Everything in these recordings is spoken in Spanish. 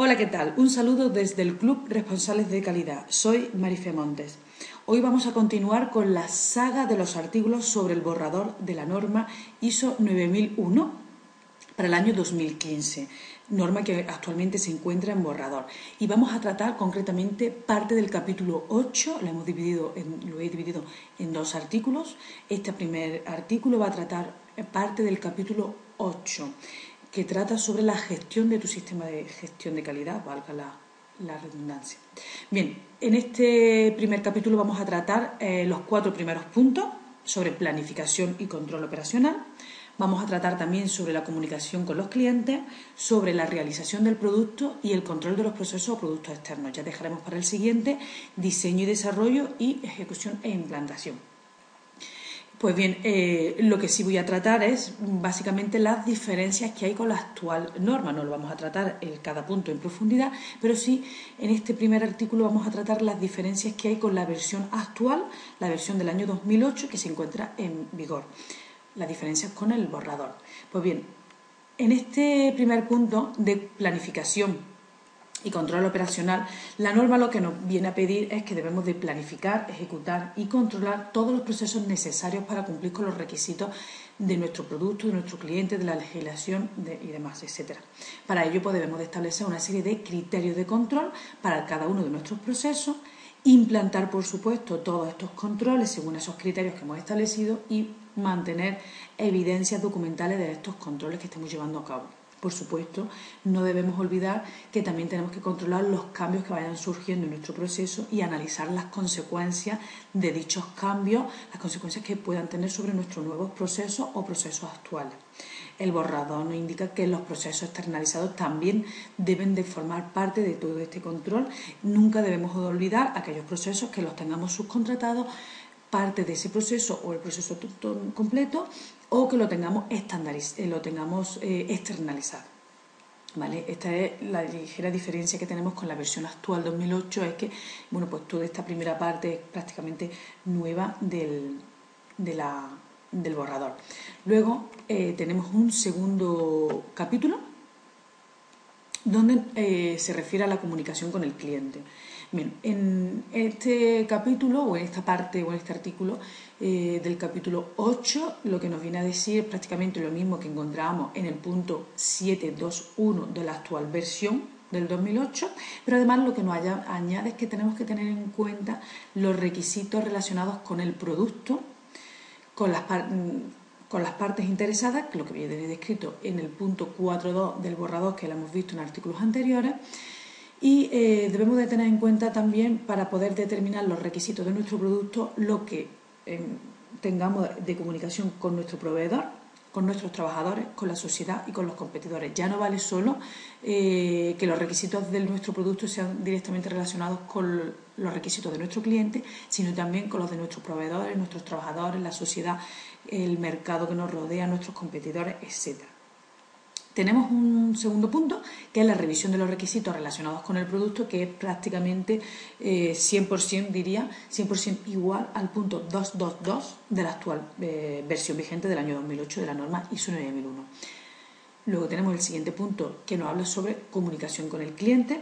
Hola, ¿qué tal? Un saludo desde el Club Responsables de Calidad. Soy Marife Montes. Hoy vamos a continuar con la saga de los artículos sobre el borrador de la norma ISO 9001 para el año 2015, norma que actualmente se encuentra en borrador. Y vamos a tratar concretamente parte del capítulo 8, lo, hemos dividido lo he dividido en dos artículos. Este primer artículo va a tratar parte del capítulo 8 que trata sobre la gestión de tu sistema de gestión de calidad, valga la, redundancia. Bien, en este primer capítulo vamos a tratar eh, los cuatro primeros puntos sobre planificación y control operacional. Vamos a tratar también sobre la comunicación con los clientes, sobre la realización del producto y el control de los procesos o productos externos. Ya dejaremos para el siguiente diseño y desarrollo y ejecución e implantación. Pues bien, eh, lo que sí voy a tratar es básicamente las diferencias que hay con la actual norma. No lo vamos a tratar en cada punto en profundidad, pero sí en este primer artículo vamos a tratar las diferencias que hay con la versión actual, la versión del año 2008 que se encuentra en vigor. Las diferencias con el borrador. Pues bien, en este primer punto de planificación y control operacional, la norma lo que nos viene a pedir es que debemos de planificar, ejecutar y controlar todos los procesos necesarios para cumplir con los requisitos de nuestro producto, de nuestro cliente, de la legislación y demás, etcétera. Para ello pues, debemos de establecer una serie de criterios de control para cada uno de nuestros procesos, implantar, por supuesto, todos estos controles según esos criterios que hemos establecido y mantener evidencias documentales de estos controles que estemos llevando a cabo. Por supuesto, no debemos olvidar que también tenemos que controlar los cambios que vayan surgiendo en nuestro proceso y analizar las consecuencias de dichos cambios, las consecuencias que puedan tener sobre nuestros nuevos procesos o procesos actuales. El borrador nos indica que los procesos externalizados también deben de formar parte de todo este control. Nunca debemos olvidar aquellos procesos que los tengamos subcontratados parte de ese proceso o el proceso completo o que lo tengamos, eh, lo tengamos eh, externalizado. ¿Vale? Esta es la ligera diferencia que tenemos con la versión actual 2008, es que bueno, pues toda esta primera parte es prácticamente nueva del, del borrador. Luego eh, tenemos un segundo capítulo donde se refiere a la comunicación con el cliente. Bien, en este capítulo o en esta parte o en este artículo eh, del capítulo 8 lo que nos viene a decir es prácticamente lo mismo que encontramos en el punto 721 de la actual versión del 2008, pero además lo que nos añade es que tenemos que tener en cuenta los requisitos relacionados con el producto, con las, con las partes interesadas, lo que viene descrito en el punto 4.2 del borrador que lo visto en artículos anteriores, y eh, debemos de tener en cuenta también para poder determinar los requisitos de nuestro producto lo que em, tengamos de comunicación con nuestro proveedor, con nuestros trabajadores, con la sociedad y con los competidores. Ya no vale solo eh, que los requisitos de nuestro producto sean directamente relacionados con los requisitos de nuestro cliente, sino también con los de nuestros proveedores, nuestros trabajadores, la sociedad, el mercado que nos rodea, nuestros competidores, etcétera. Tenemos un segundo punto, que es la revisión de los requisitos relacionados con el producto, que es prácticamente 100%, eh, diría, 100% igual al punto 222 de la actual eh, versión vigente del año 2008 de la norma ISO 9001. Luego tenemos el siguiente punto, que nos habla sobre comunicación con el cliente,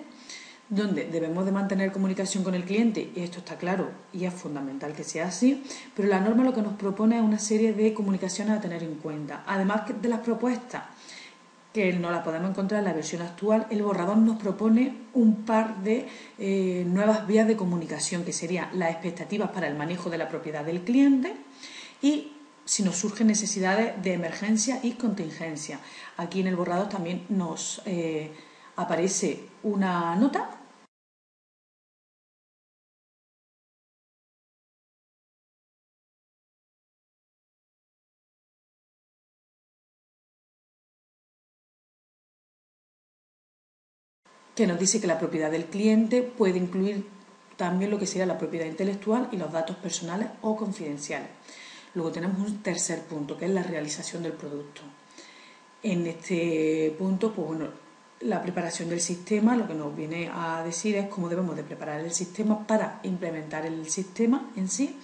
donde debemos de mantener comunicación con el cliente, y esto está claro y es fundamental que sea así, pero la norma lo que nos propone es una serie de comunicaciones a tener en cuenta. Además de las propuestas que no la podemos encontrar en la versión actual, el borrador nos propone un par de eh, nuevas vías de comunicación, que serían las expectativas para el manejo de la propiedad del cliente y si nos surgen necesidades de emergencia y contingencia. Aquí en el borrador también nos eh, aparece una nota que nos dice que la propiedad del cliente puede incluir también lo que sería la propiedad intelectual y los datos personales o confidenciales. Luego tenemos un tercer punto, que es la realización del producto. En este punto, pues bueno, la preparación del sistema lo que nos viene a decir es cómo debemos de preparar el sistema para implementar el sistema en sí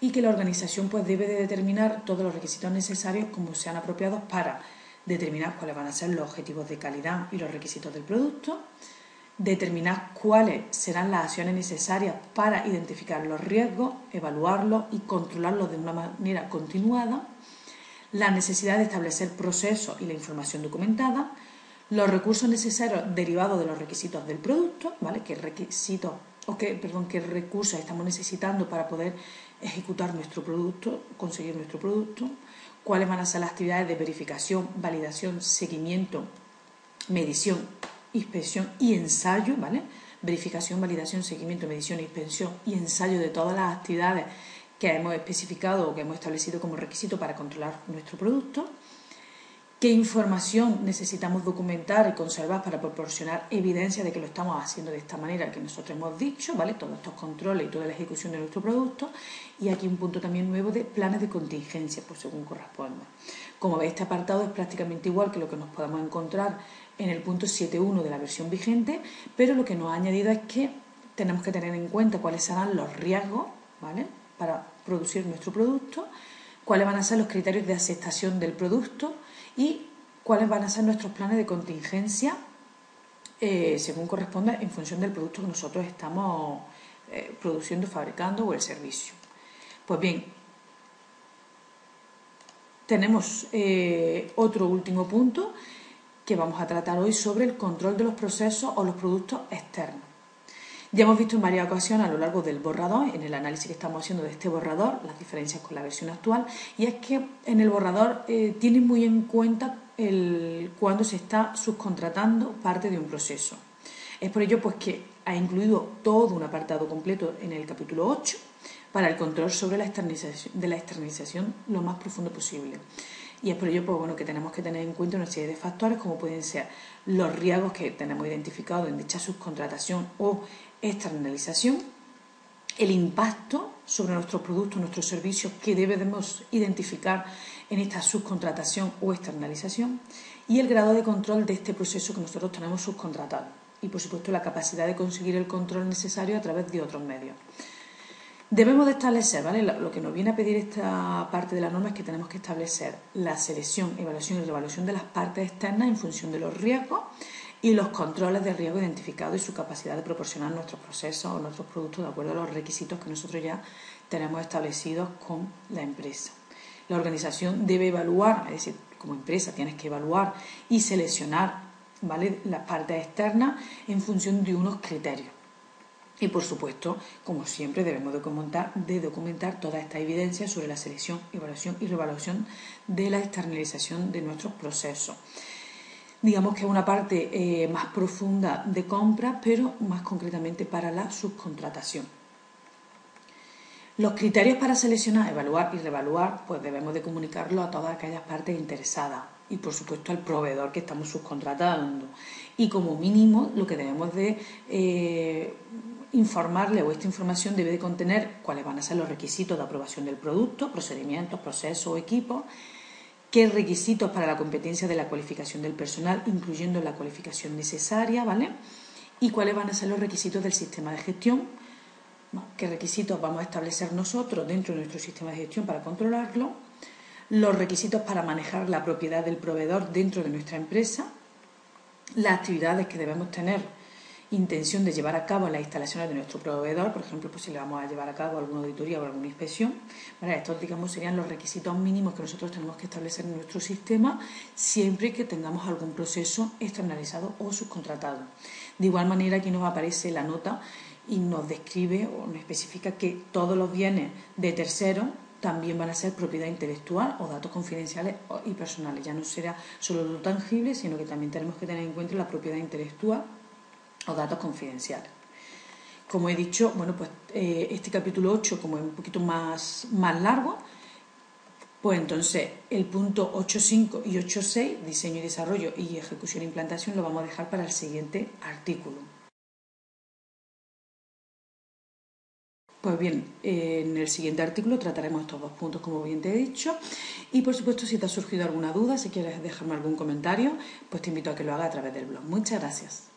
y que la organización pues debe de determinar todos los requisitos necesarios como sean apropiados para determinar cuáles van a ser los objetivos de calidad y los requisitos del producto, determinar cuáles serán las acciones necesarias para identificar los riesgos, evaluarlos y controlarlos de una manera continuada, la necesidad de establecer procesos y la información documentada, los recursos necesarios derivados de los requisitos del producto, ¿vale? ¿Qué requisitos o qué, perdón, qué recursos estamos necesitando para poder ejecutar nuestro producto, conseguir nuestro producto? ¿Cuáles van a ser las actividades de verificación, validación, seguimiento, medición, inspección y ensayo, ¿vale? Verificación, validación, seguimiento, medición, inspección y ensayo de todas las actividades que hemos especificado o que hemos establecido como requisito para controlar nuestro producto qué información necesitamos documentar y conservar para proporcionar evidencia de que lo estamos haciendo de esta manera que nosotros hemos dicho, ¿vale? Todos estos controles y toda la ejecución de nuestro producto. Y aquí un punto también nuevo de planes de contingencia, por según corresponda. Como veis, este apartado es prácticamente igual que lo que nos podemos encontrar en el punto 7.1 de la versión vigente, pero lo que nos ha añadido es que tenemos que tener en cuenta cuáles serán los riesgos, ¿vale? Para producir nuestro producto, cuáles van a ser los criterios de aceptación del producto, y cuáles van a ser nuestros planes de contingencia eh, según corresponda en función del producto que nosotros estamos eh, produciendo, fabricando o el servicio. Pues bien, tenemos eh, otro último punto que vamos a tratar hoy sobre el control de los procesos o los productos externos. Ya hemos visto en varias ocasiones a lo largo del borrador, en el análisis que estamos haciendo de este borrador, las diferencias con la versión actual, y es que en el borrador eh, tiene muy en cuenta cuando se está subcontratando parte de un proceso. Es por ello pues, que ha incluido todo un apartado completo en el capítulo 8 para el control sobre la externalización, de la externalización lo más profundo posible. Y es por ello pues, bueno, que tenemos que tener en cuenta una serie de factores como pueden ser los riesgos que tenemos identificados en dicha subcontratación o externalización, el impacto sobre nuestros productos, nuestros servicios que debemos identificar en esta subcontratación o externalización y el grado de control de este proceso que nosotros tenemos subcontratado y por supuesto la capacidad de conseguir el control necesario a través de otros medios. Debemos de establecer, ¿vale? Lo que nos viene a pedir esta parte de la norma es que tenemos que establecer la selección, evaluación y revaluación de las partes externas en función de los riesgos y los controles de riesgo identificados y su capacidad de proporcionar nuestros procesos o nuestros productos de acuerdo a los requisitos que nosotros ya tenemos establecidos con la empresa. La organización debe evaluar, es decir, como empresa tienes que evaluar y seleccionar ¿vale? las partes externas en función de unos criterios. Y por supuesto, como siempre, debemos documentar, de documentar toda esta evidencia sobre la selección, evaluación y revaluación de la externalización de nuestros procesos. Digamos que es una parte eh, más profunda de compra, pero más concretamente para la subcontratación. Los criterios para seleccionar, evaluar y revaluar, pues debemos de comunicarlo a todas aquellas partes interesadas y por supuesto al proveedor que estamos subcontratando. Y como mínimo lo que debemos de eh, informarle o esta información debe de contener cuáles van a ser los requisitos de aprobación del producto, procedimientos, procesos o equipos, qué requisitos para la competencia de la cualificación del personal, incluyendo la cualificación necesaria, ¿vale? Y cuáles van a ser los requisitos del sistema de gestión, qué requisitos vamos a establecer nosotros dentro de nuestro sistema de gestión para controlarlo, los requisitos para manejar la propiedad del proveedor dentro de nuestra empresa, las actividades que debemos tener intención de llevar a cabo las instalaciones de nuestro proveedor, por ejemplo, pues si le vamos a llevar a cabo alguna auditoría o alguna inspección, estos digamos serían los requisitos mínimos que nosotros tenemos que establecer en nuestro sistema siempre que tengamos algún proceso externalizado o subcontratado. De igual manera aquí nos aparece la nota y nos describe o nos especifica que todos los bienes de terceros también van a ser propiedad intelectual o datos confidenciales y personales. Ya no será solo lo tangible, sino que también tenemos que tener en cuenta la propiedad intelectual o datos confidenciales. Como he dicho, bueno, pues eh, este capítulo 8, como es un poquito más, más largo, Pues entonces el punto 8.5 y 8.6, diseño y desarrollo y ejecución e implantación, lo vamos a dejar para el siguiente artículo. Pues bien, en el siguiente artículo trataremos estos dos puntos, como bien te he dicho. Y por supuesto, si te ha surgido alguna duda, si quieres dejarme algún comentario, pues te invito a que lo haga a través del blog. Muchas gracias.